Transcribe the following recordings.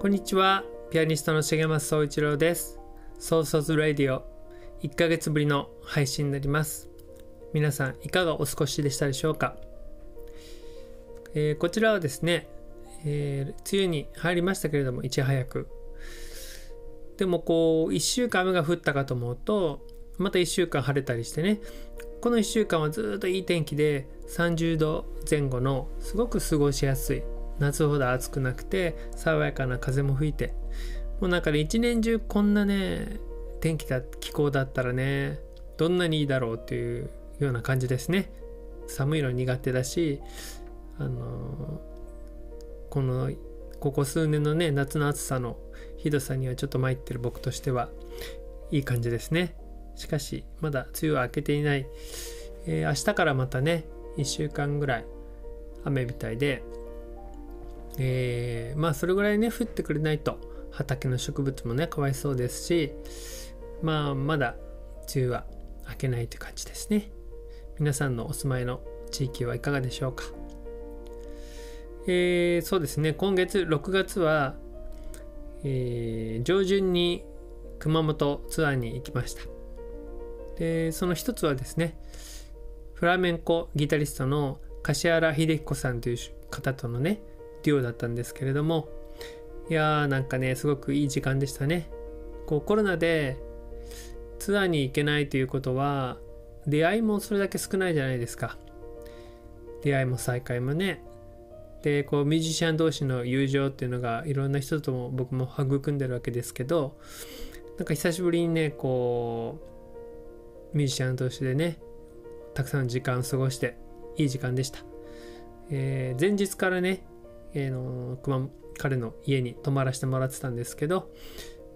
こんにちは。ピアニストの重松総一郎です。ソーソーズラディオ1ヶ月ぶりの配信になります。皆さんいかがお過ごしでしたでしょうか、えー、こちらはですね、えー、梅雨に入りましたけれどもいち早く。でもこう1週間雨が降ったかと思うとまた1週間晴れたりしてねこの1週間はずっといい天気で30度前後のすごく過ごしやすい。夏ほど暑くなくて爽やかな風も吹いて。もうなんかね一年中こんなね天気だ気候だったらねどんなにいいだろうっていうような感じですね。寒いの苦手だしあのこのここ数年のね夏の暑さのひどさにはちょっと参ってる僕としてはいい感じですね。しかしまだ梅雨は明けていない、えー、明日からまたね1週間ぐらい雨みたいでえー、まあそれぐらいね降ってくれないと畑の植物もねかわいそうですしまあまだ梅雨は明けないという感じですね。皆さんのお住まいの地域はいかがでしょうか。えー、そうですね。今月6月は、えー、上旬に熊本ツアーに行きました。でその一つはですねフラメンコギタリストの柏原秀彦さんという方とのねデュオだったんですけれどもいやーなんかねすごくいい時間でしたね。こうコロナでツアーに行けないということは出会いもそれだけ少ないじゃないですか。出会いも再会もね。でこうミュージシャン同士の友情っていうのがいろんな人とも僕も育んでるわけですけどなんか久しぶりにねこうミュージシャン同士でねたくさんの時間を過ごしていい時間でした、えー、前日からねえー、の熊彼の家に泊まらせてもらってたんですけど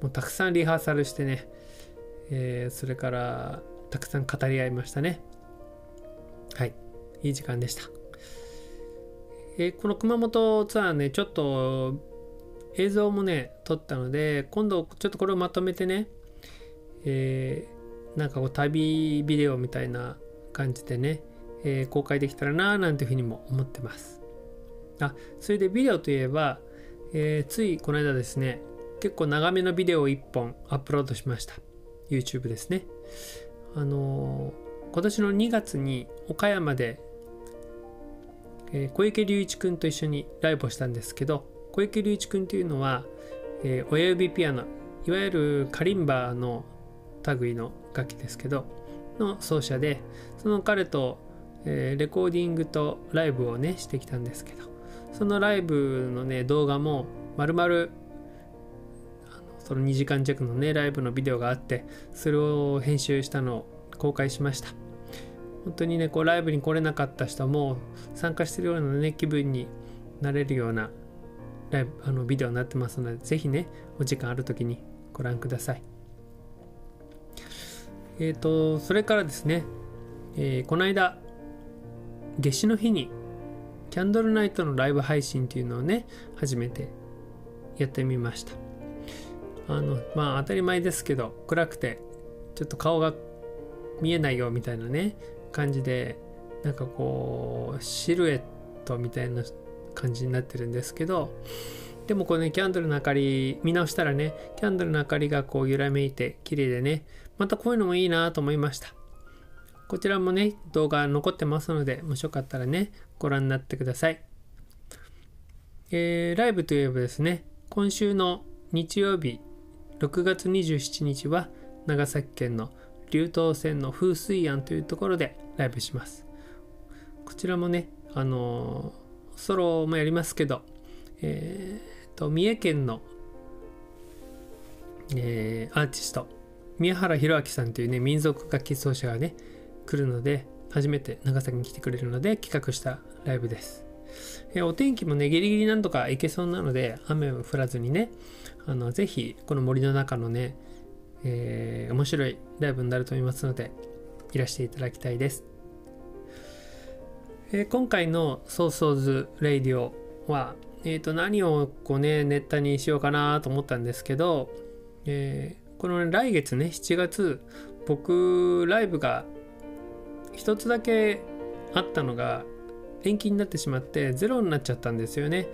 もうたくさんリハーサルしてね、えー、それからたくさん語り合いましたね。はい。いい時間でした、えー、この熊本ツアーねちょっと映像もね撮ったので今度ちょっとこれをまとめてねえー、なんかこう旅ビデオみたいな感じでね、えー、公開できたらなーなんていうふうにも思ってます。あそれでビデオといえば、えー、ついこの間ですね結構長めのビデオを1本アップロードしました。YouTube ですね。あのー、今年の2月に岡山で、えー、小池隆一くんと一緒にライブをしたんですけど小池隆一くんというのは、え親指ピアノいわゆるカリンバの類の楽器ですけどの奏者でその彼と、えレコーディングとライブをねしてきたんですけど。そのライブのね動画もまるまるその2時間弱のねライブのビデオがあってそれを編集したのを公開しました。本当にねこうライブに来れなかった人も参加してるようなね気分になれるようなライブあのビデオになってますのでぜひねお時間ある時にご覧ください。えっ、ー、とそれからですね、えー、この間夏至の日にキャンドルナイトのライブ配信っていうのをね初めてやってみました。あのまあ当たり前ですけど暗くてちょっと顔が見えないよみたいなね感じでなんかこうシルエットみたいな感じになってるんですけどでもこのねキャンドルの明かり見直したらねキャンドルの明かりがこう揺らめいて綺麗でねまたこういうのもいいなと思いました。こちらもね動画残ってますのでもしよかったらねご覧になってください。えー、ライブといえばですね、今週の日曜日6月27日は長崎県の竜東線の風水庵というところでライブしますこちらもねあのー、ソロもやりますけどえー、と三重県の、えー、アーティスト宮原弘明さんというね民族楽器奏者がね来るので初めて長崎に来てくれるので企画したライブです、え、お天気もねギリギリなんとか行けそうなので雨を降らずにねあのぜひこの森の中のね、えー、面白いライブになると思いますのでいらしていただきたいです、えー、今回のソーソーズレイディオはえー、と何をこうねネタにしようかなと思ったんですけど、えー、この、ね、来月ね7月僕ライブが一つだけあったのが延期になってしまってゼロになっちゃったんですよね。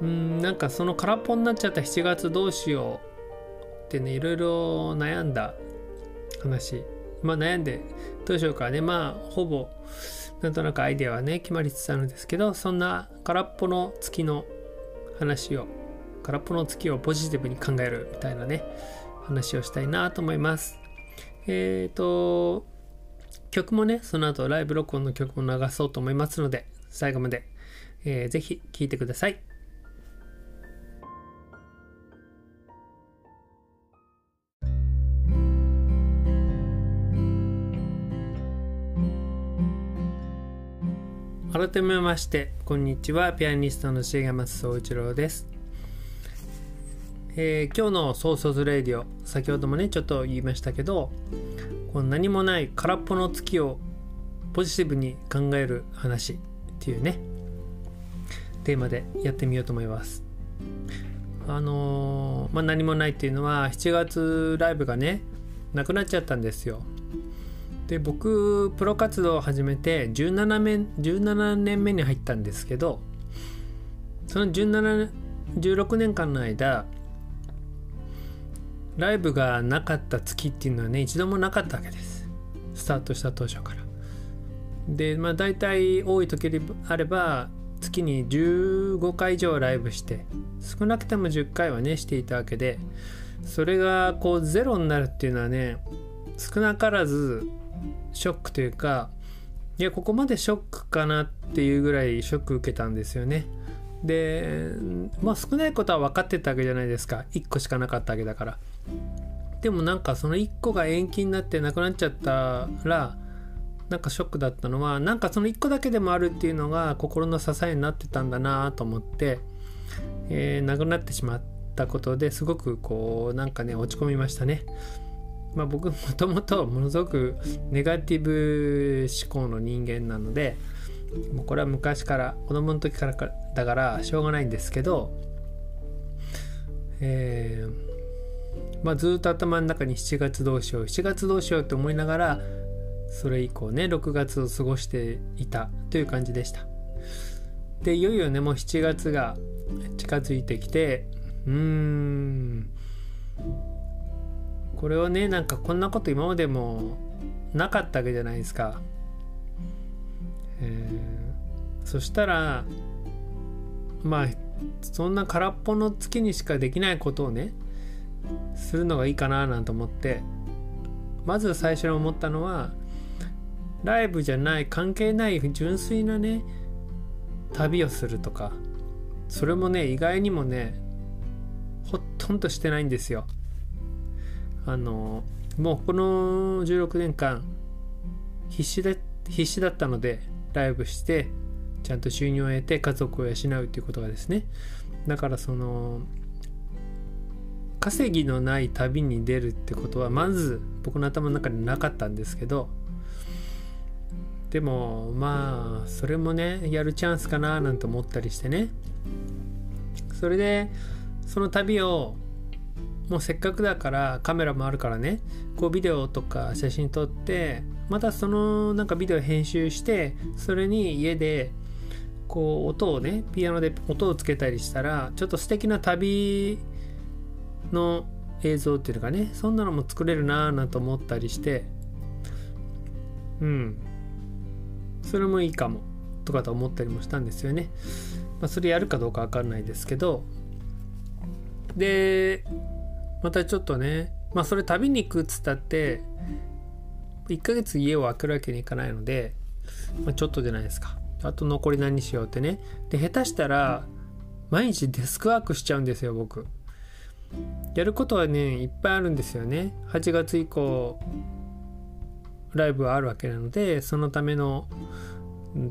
うんなんかその空っぽになっちゃった。7月どうしようってねいろいろ悩んだ話。まあ悩んでどうしようかね。まあほぼなんとなくアイデアはね決まりつつあるんですけどそんな空っぽの月の話を空っぽの月をポジティブに考えるみたいなね話をしたいなと思います。えっ、ー、と曲もねその後ライブ録音の曲も流そうと思いますので最後まで、えー、ぜひ聴いてください。改めましてこんにちは。ピアニストの重松総一郎です、えー、今日の「ソーソーズレディオ」先ほどもねちょっと言いましたけど何もない空っぽの月をポジティブに考える話っていうねテーマでやってみようと思います。あのー、まあ何もないっていうのは7月ライブがねなくなっちゃったんですよ。で僕プロ活動を始めて17年 ,17 年目に入ったんですけどその17 16年間の間ライブがなかった月っていうのはね一度もなかったわけです。スタートした当初から。でまあ大体多い時であれば月に15回以上ライブして少なくても10回はねしていたわけでそれがこうゼロになるっていうのはね少なからずショックというかいやここまでショックかなっていうぐらいショック受けたんですよね。でまあ少ないことは分かってたわけじゃないですか。1個しかなかったわけだから。でもなんかその1個が延期になってなくなっちゃったらなんかショックだったのはなんかその1個だけでもあるっていうのが心の支えになってたんだなと思って、えー、なくなってしまったことですごくこうなんかね落ち込みましたね。まあ、僕もともとものすごくネガティブ思考の人間なのでもうこれは昔から子供の時からだからしょうがないんですけど、えーまあ、ずっと頭の中に7月どうしよう7月どうしようと思いながらそれ以降ね6月を過ごしていたという感じでしたでいよいよねもう7月が近づいてきてうーんこれをねなんかこんなこと今までもなかったわけじゃないですか。えー、そしたらまあそんな空っぽの月にしかできないことをねするのがいいかななんて思ってまず最初に思ったのはライブじゃない関係ない純粋なね旅をするとかそれもね意外にもねほとんどしてないんですよ。あのもうこの16年間必死で必死だったのでライブしてちゃんと収入を得て家族を養うということがですねだからその稼ぎのない旅に出るってことはまず僕の頭の中になかったんですけどでもまあそれもねやるチャンスかななんて思ったりしてね。それでその旅をもうせっかくだからカメラもあるからねこうビデオとか写真撮ってまたそのなんかビデオ編集してそれに家でこう音をねピアノで音をつけたりしたらちょっと素敵な旅の映像っていうかねそんなのも作れるなぁなんて思ったりしてうん。それもいいかもとかと思ったりもしたんですよね、まあ、それやるかどうか分かんないですけど。でまたちょっとねまあそれ旅に行くっつったって1ヶ月家を空けるわけにいかないので、まあ、ちょっとじゃないですか。あと残り何しようってね。で下手したら毎日デスクワークしちゃうんですよ僕。やることはねいっぱいあるんですよね。8月以降ライブはあるわけなのでそのための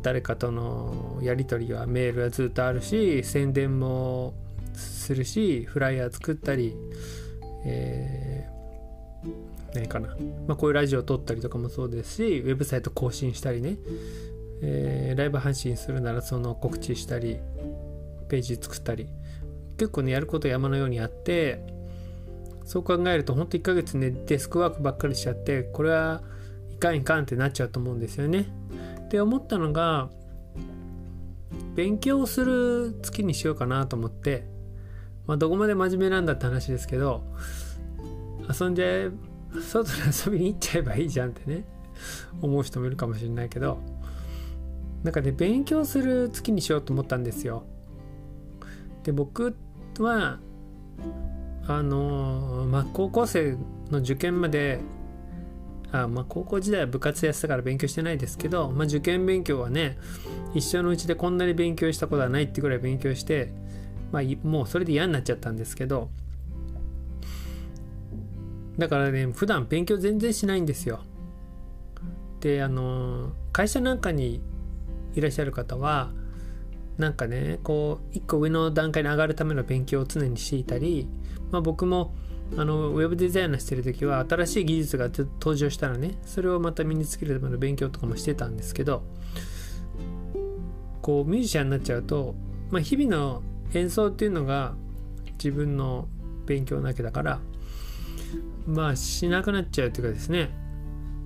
誰かとのやり取りはメールはずっとあるし宣伝もするしフライヤー作ったりえー、何かな、まあ、こういうラジオを撮ったりとかもそうですしウェブサイト更新したりね、えー、ライブ配信するならその告知したりページ作ったり。結構ねやること山のようにあってそう考えるとほんと1ヶ月ねデスクワークばっかりしちゃってこれはいかんいかんってなっちゃうと思うんですよね。って思ったのが勉強する月にしようかなと思ってまあどこまで真面目なんだって話ですけど遊んじゃえ外に遊びに行っちゃえばいいじゃんってね思う人もいるかもしれないけどなんかね勉強する月にしようと思ったんですよ。で僕はあのまあ高校生の受験まであまあ高校時代は部活やってたから勉強してないですけど、まあ、受験勉強はね一生のうちでこんなに勉強したことはないってぐらい勉強して、まあ、もうそれで嫌になっちゃったんですけどだからね普段勉強全然しないんですよ。であの会社なんかにいらっしゃる方はなんかねこう一個上の段階に上がるための勉強を常にしていたり、まあ、僕もあのウェブデザイナーしてる時は新しい技術が登場したらねそれをまた身につけるための勉強とかもしてたんですけどこうミュージシャンになっちゃうと、まあ、日々の演奏っていうのが自分の勉強なわけだからまあしなくなっちゃうというかですね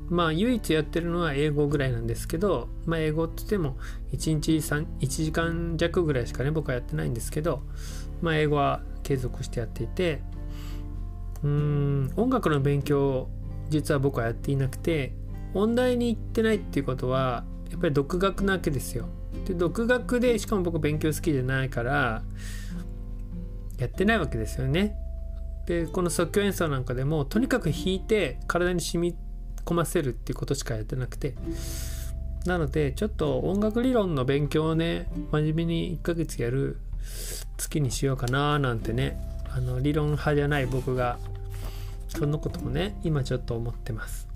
まあ唯一やってるのは英語ぐらいなんですけど、まあ、英語って言っても1日 1, 時間弱ぐらいしかね僕はやってないんですけど、まあ、英語は継続してやっていてうん音楽の勉強実は僕はやっていなくて音大に行ってないっていうことはやっぱり独学なわけですよ。で独学でしかも僕勉強好きじゃないからやってないわけですよね。でこの即興演奏なんかでもとにかく弾いて体に染み込ませるっていうことしかやってなくて。なのでちょっと音楽理論の勉強をね真面目に1ヶ月やる月にしようかななんてね。あの理論派じゃない僕がそんなこともね今ちょっと思ってます。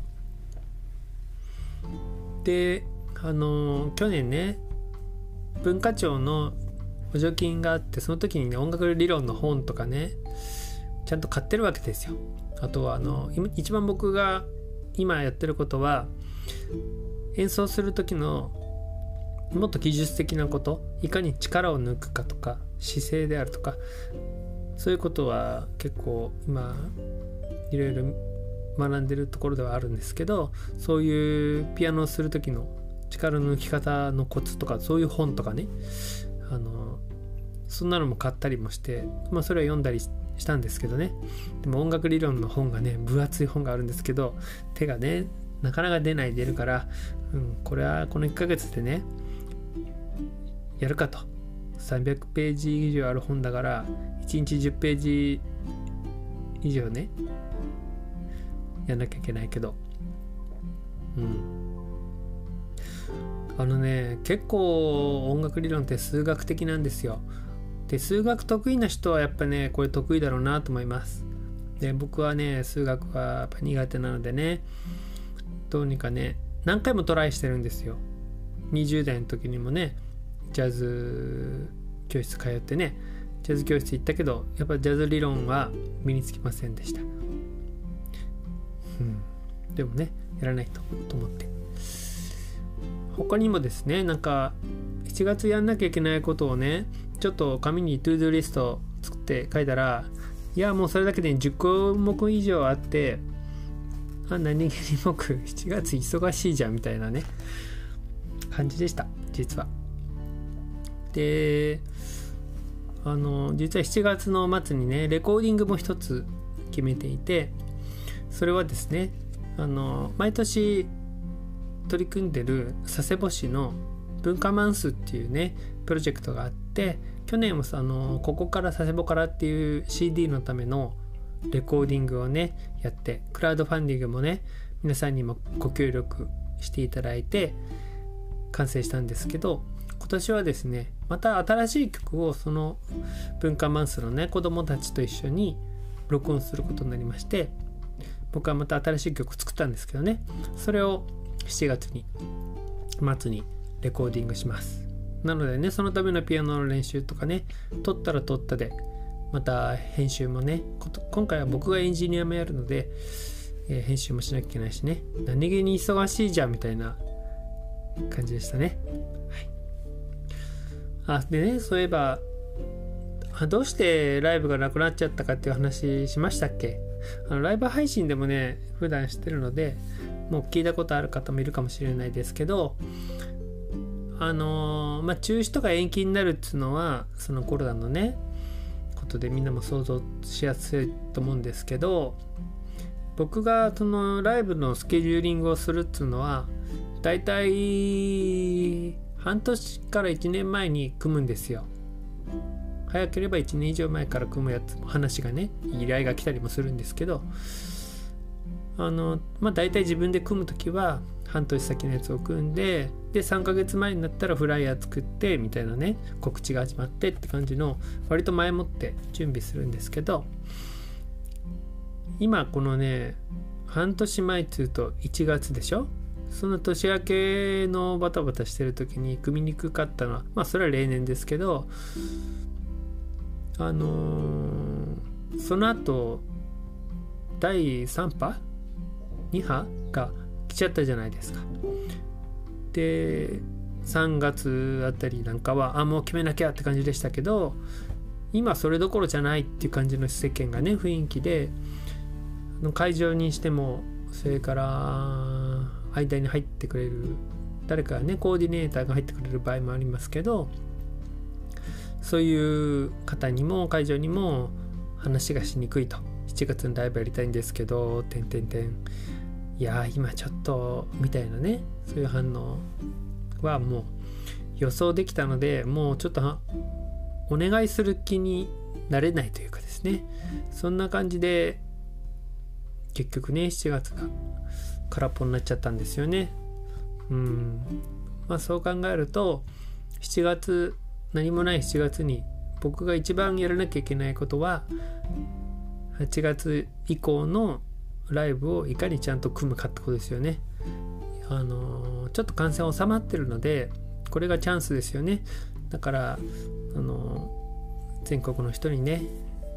であの去年ね文化庁の補助金があってその時にね音楽理論の本とかねちゃんと買ってるわけですよ。あとはあの一番僕が今やってることは演奏する時のもっと技術的なこといかに力を抜くかとか姿勢であるとかそういうことは結構今いろいろ学んでるところではあるんですけどそういうピアノをする時の力の抜き方のコツとかそういう本とかねあのそんなのも買ったりもして、まあ、それは読んだりししたんですけどね。でも音楽理論の本がね分厚い本があるんですけど手がねなかなか出ない出るから、うん、これはこの1ヶ月でねやるかと。300ページ以上ある本だから1日10ページ以上ねやんなきゃいけないけど。うん。あのね結構音楽理論って数学的なんですよ。で数学得意な人はやっぱねこれ得意だろうなと思います。で僕はね数学はやっぱ苦手なのでねどうにかね何回もトライしてるんですよ。20代の時にもねジャズ教室通ってねジャズ教室行ったけどやっぱジャズ理論は身につきませんでした、うん、でもねやらないとと思って。他にもですねなんか7月やんなきゃいけないことをねちょっと紙にトゥードゥリスト作って書いたらいやもうそれだけで10項目以上あってあ何気に僕 7月忙しいじゃんみたいなね感じでした。実は。であの実は7月の末にねレコーディングも一つ決めていてそれはですねあの毎年取り組んでる佐世保市の文化マンスっていうねプロジェクトがあって去年もあのここから佐世保からっていう CD のためのレコーディングをねやってクラウドファンディングもね皆さんにもご協力していただいて完成したんですけど今年はですねまた新しい曲をその文化マンスのね子供たちと一緒に録音することになりまして僕はまた新しい曲作ったんですけどねそれを7月に末にレコーディングします。なのでねそのためのピアノの練習とかね撮ったら撮ったでまた編集もね今回は僕がエンジニアもやるので、えー、編集もしなきゃいけないしね。何気に忙しいじゃんみたいな感じでしたね、はい、あでねそういえばあどうしてライブがなくなっちゃったかっていう話しましたっけ？あのライブ配信でもね普段してるのでもう聞いたことある方もいるかもしれないですけどあのー、まあ中止とか延期になるっつうのはそのコロナのねことでみんなも想像しやすいと思うんですけど僕がそのライブのスケジューリングをするっつうのはだいたい半年から1年前に組むんですよ。早ければ1年以上前から組むやつ話がね依頼が来たりもするんですけどあのまあ大体自分で組む時は半年先のやつを組んでで3ヶ月前になったらフライヤー作ってみたいなね告知が始まってって感じの割と前もって準備するんですけど今このね半年前っつうと1月でしょ？その年明けのバタバタしてる時に組みにくかったのはまあそれは例年ですけどあのー、その後第3波？2波？が来ちゃったじゃないですか。で3月あたりなんかはあもう決めなきゃって感じでしたけど今それどころじゃないっていう感じの世間がね雰囲気で会場にしてもそれから間に入ってくれる誰かねコーディネーターが入ってくれる場合もありますけどそういう方にも会場にも話がしにくいと7月にライブやりたいんですけどてんてんてんいや今ちょっとみたいなねそういう反応はもう予想できたのでもうちょっとお願いする気になれないというかですね。そんな感じで結局ね7月が空っぽになっちゃったんですよね。うん。まあそう考えると7月何もない7月に僕が一番やらなきゃいけないことは8月以降のライブをいかにちゃんと組むかってことですよね。あのちょっと感染収まってるのでこれがチャンスですよね。だからあの全国の人にね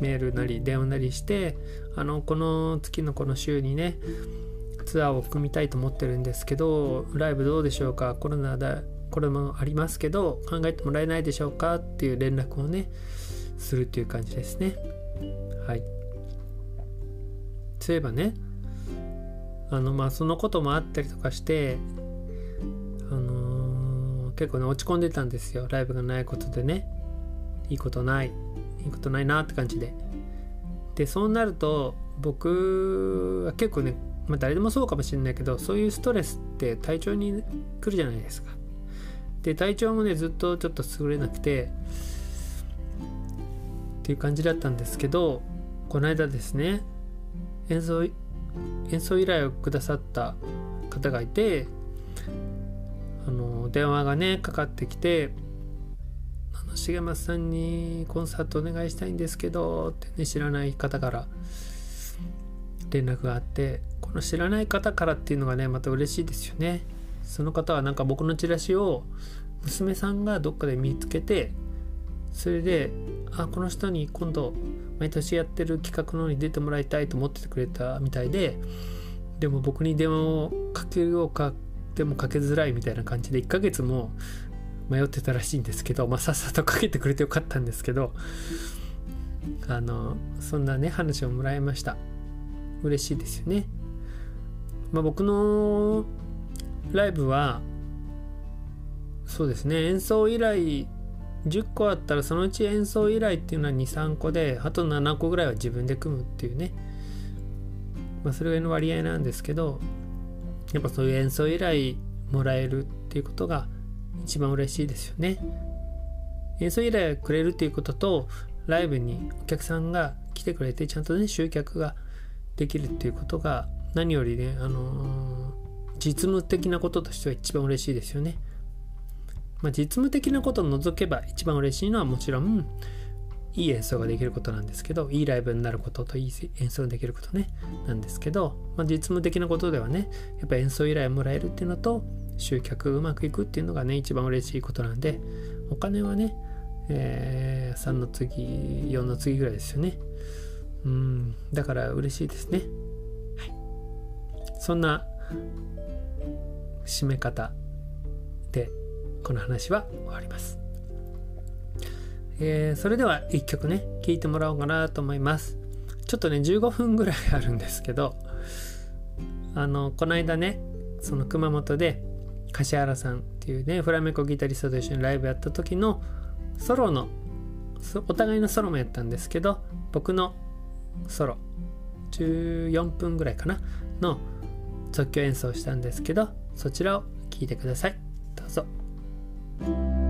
メールなり電話なりしてあのこの月のこの週にねツアーを組みたいと思ってるんですけどライブどうでしょうか？コロナだこれもありますけど考えてもらえないでしょうか？っていう連絡をねするっていう感じですね。はいそういえばねあのまあそのこともあったりとかしてあのー、結構ね落ち込んでたんですよ。ライブがないことでね。いいことない。いいことないなって感じで。でそうなると僕は結構ねまあ誰でもそうかもしれないけどそういうストレスって体調に来るじゃないですか。で体調もねずっとちょっと優れなくてっていう感じだったんですけどこの間ですね演奏演奏依頼をくださった方がいてあの電話がねかかってきて「あの重松さんにコンサートお願いしたいんですけど」ってね知らない方から連絡があってこの知らない方からっていうのがねまた嬉しいですよね。その方はなんか僕のチラシを娘さんがどっかで見つけてそれであこの人に今度毎年やってる企画のに出てもらいたいと思っててくれたみたいででも僕に電話をかけようかでもかけづらいみたいな感じで1ヶ月も迷ってたらしいんですけど、まあ、さっさとかけてくれてよかったんですけどあのそんなね話をもらいました。嬉しいですよね、まあ、僕のライブはそうですね演奏依頼10個あったらそのうち演奏依頼っていうのは23個であと7個ぐらいは自分で組むっていうねまあそれぐらいの割合なんですけどやっぱそういう演奏依頼もらえるっていうことが一番嬉しいですよね演奏依頼くれるっていうこととライブにお客さんが来てくれてちゃんとね集客ができるっていうことが何よりね、あのー、実務的なこととしては一番嬉しいですよね。まあ、実務的なことを除けば一番嬉しいのはもちろんいい演奏ができることなんですけどいいライブになることといい演奏できることねなんですけど、まあ、実務的なことではねやっぱ演奏依頼をもらえるっていうのと集客うまくいくっていうのがね一番嬉しいことなんでお金はね、えー、3の次4の次ぐらいですよね。うんだから嬉しいですね、はい、そんな締め方。この話は終わります。えー、それでは1曲ね、聴いてもらおうかなと思います。ちょっとね、15分ぐらいあるんですけど、あの、この間ね、その熊本で、柏原さんっていうね、フラメコギタリストと一緒にライブやった時のソロの、お互いのソロもやったんですけど、僕のソロ、14分ぐらいかな、の即興演奏したんですけど、そちらを聴いてください。どうぞ。Thank you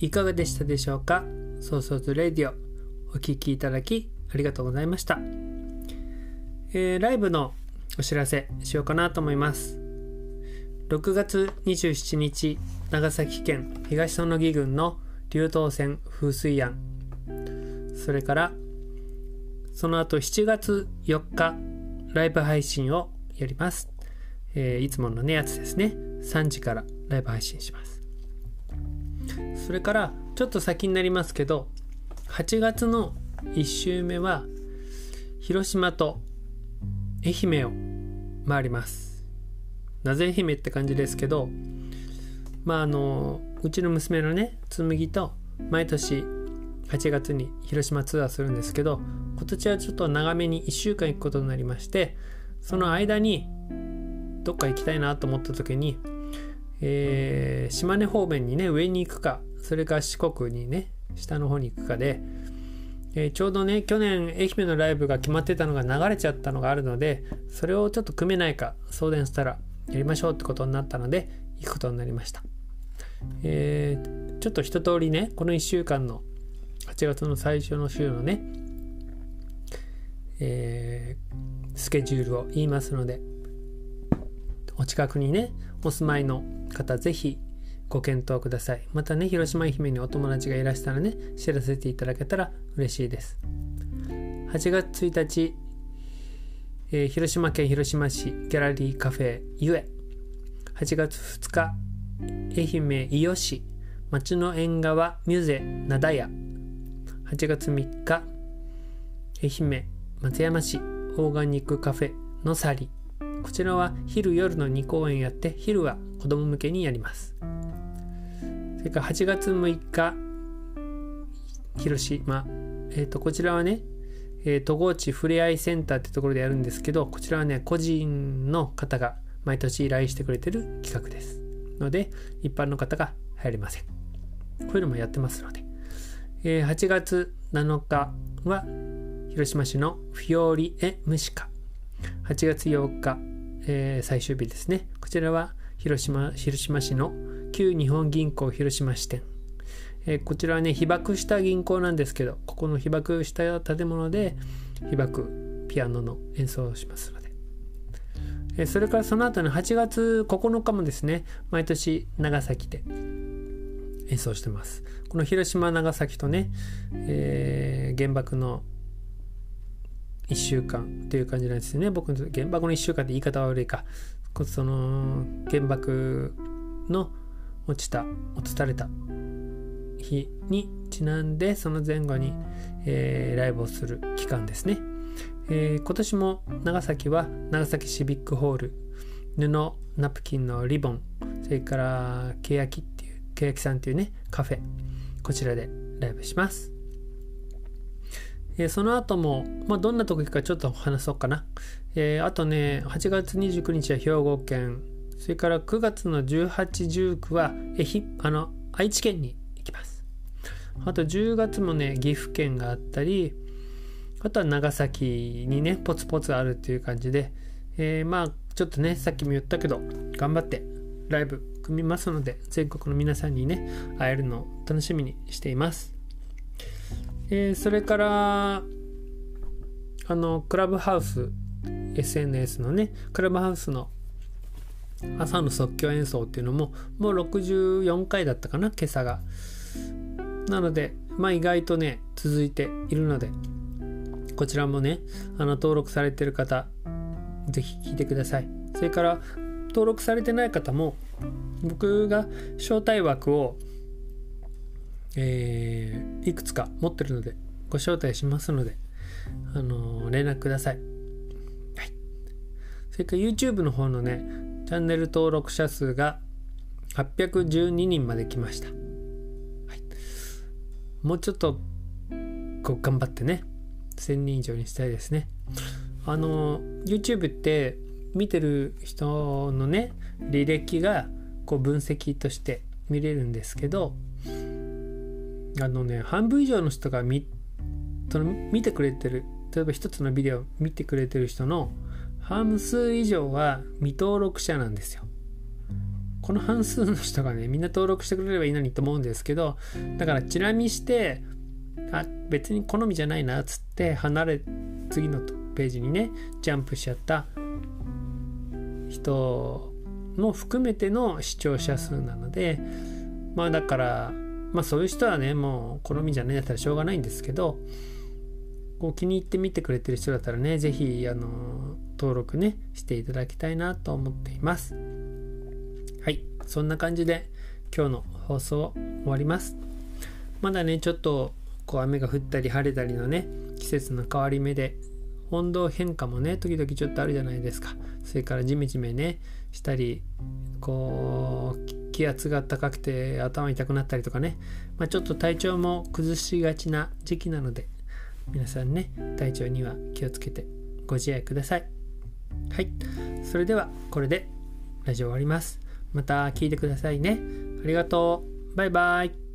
いかがでしたでしょうか？そうそうとレディオお聴きいただきありがとうございました、えー、ライブのお知らせしようかなと思います。6月27日長崎県東園木郡の流東線風水庵。それからその後7月4日ライブ配信をやります、えー、いつものねやつですね。3時からライブ配信します。それからちょっと先になりますけど8月の1週目は広島と愛媛を回ります。なぜ愛媛って感じですけどまああのうちの娘のね紬と毎年8月に広島ツアーするんですけど今年はちょっと長めに1週間行くことになりましてその間にどっか行きたいなと思った時に、えー、島根方面にね上に行くかそれか四国にね下の方に行くかで、えー、ちょうどね去年愛媛のライブが決まってたのが流れちゃったのがあるのでそれをちょっと組めないか送電したらやりましょうってことになったので行くことになりました、えー、ちょっと一通りねこの1週間の8月の最初の週のね、えー、スケジュールを言いますのでお近くにねお住まいの方ぜひご検討ください。またね広島愛媛にお友達がいらしたらね知らせていただけたら嬉しいです。8月1日、えー、広島県広島市ギャラリーカフェゆえ8月2日愛媛伊予市町の縁側ミュゼ灘屋8月3日愛媛松山市オーガニックカフェのサリ。こちらは昼夜の2公演やって昼は子供向けにやります。それから8月6日広島、えーと、こちらはねえー、戸河内ふれあいセンターってところでやるんですけどこちらはね個人の方が毎年依頼してくれてる企画です。ので一般の方が入れません。こういうのもやってますので。えー、8月7日は広島市のフィオリエムシカ8月8日、えー、最終日ですね。こちらは広島広島市の旧日本銀行広島支店、えー、こちらはね被爆した銀行なんですけどここの被爆した建物で被爆ピアノの演奏をしますので、えー、それからその後の8月9日もですね毎年長崎で演奏してます。この広島長崎とね、え、原爆の1週間という感じなんですよね。僕の原爆の1週間って言い方は悪いか。その原爆の落ちた落とされた日にちなんでその前後に、えー、ライブをする期間ですね、えー、今年も長崎は長崎シビックホール布ナプキンのリボンそれからケヤキっていうケヤキさんっていうねカフェこちらでライブします。えー、その後も、まあ、どんなとこ行くかちょっと話そうかな。えー、あとね、8月29日は兵庫県、それから9月の18、19は愛あの愛知県に行きます。あと10月もね、岐阜県があったり、あとは長崎にね、ポツポツあるっていう感じで、えー、まあ、ちょっとね、さっきも言ったけど、頑張ってライブ組みますので、全国の皆さんにね、会えるのを楽しみにしています。えー、それから、あの、クラブハウス、SNS のね、クラブハウスの朝の即興演奏っていうのも、もう64回だったかな、今朝が。なので、まあ意外とね、続いているので、こちらもね、あの、登録されてる方、ぜひ聞いてください。それから、登録されてない方も僕が招待枠を、えー、いくつか持ってるのでご招待しますので、あのー、連絡ください。はい。それから YouTube の方のね、チャンネル登録者数が812人まで来ました。はい。もうちょっとこう頑張ってね、1000人以上にしたいですね。あのー、YouTube って見てる人のね履歴がこう分析として見れるんですけどあのね半分以上の人が見その見てくれてる例えば一つのビデオ見てくれてる人の半数以上は未登録者なんですよ。この半数の人がねみんな登録してくれればいいのにと思うんですけどだからチラ見してあ別に好みじゃないなっつって離れ次のページにねジャンプしちゃった人も含めての視聴者数なのでまあだからまあそういう人はねもう好みじゃないんだったらしょうがないんですけどこう気に入って見てくれてる人だったらね是非あの登録ねしていただきたいなと思っています。はい。そんな感じで今日の放送終わります。まだねちょっとこう雨が降ったり晴れたりのね季節の変わり目で温度変化もね時々ちょっとあるじゃないですか。それからジメジメねしたりこう気圧が高くて頭痛くなったりとかね、まあ、ちょっと体調も崩しがちな時期なので皆さんね体調には気をつけてご自愛ください。はい。それではこれでラジオ終わります。また聞いてくださいね。ありがとう。バイバイ。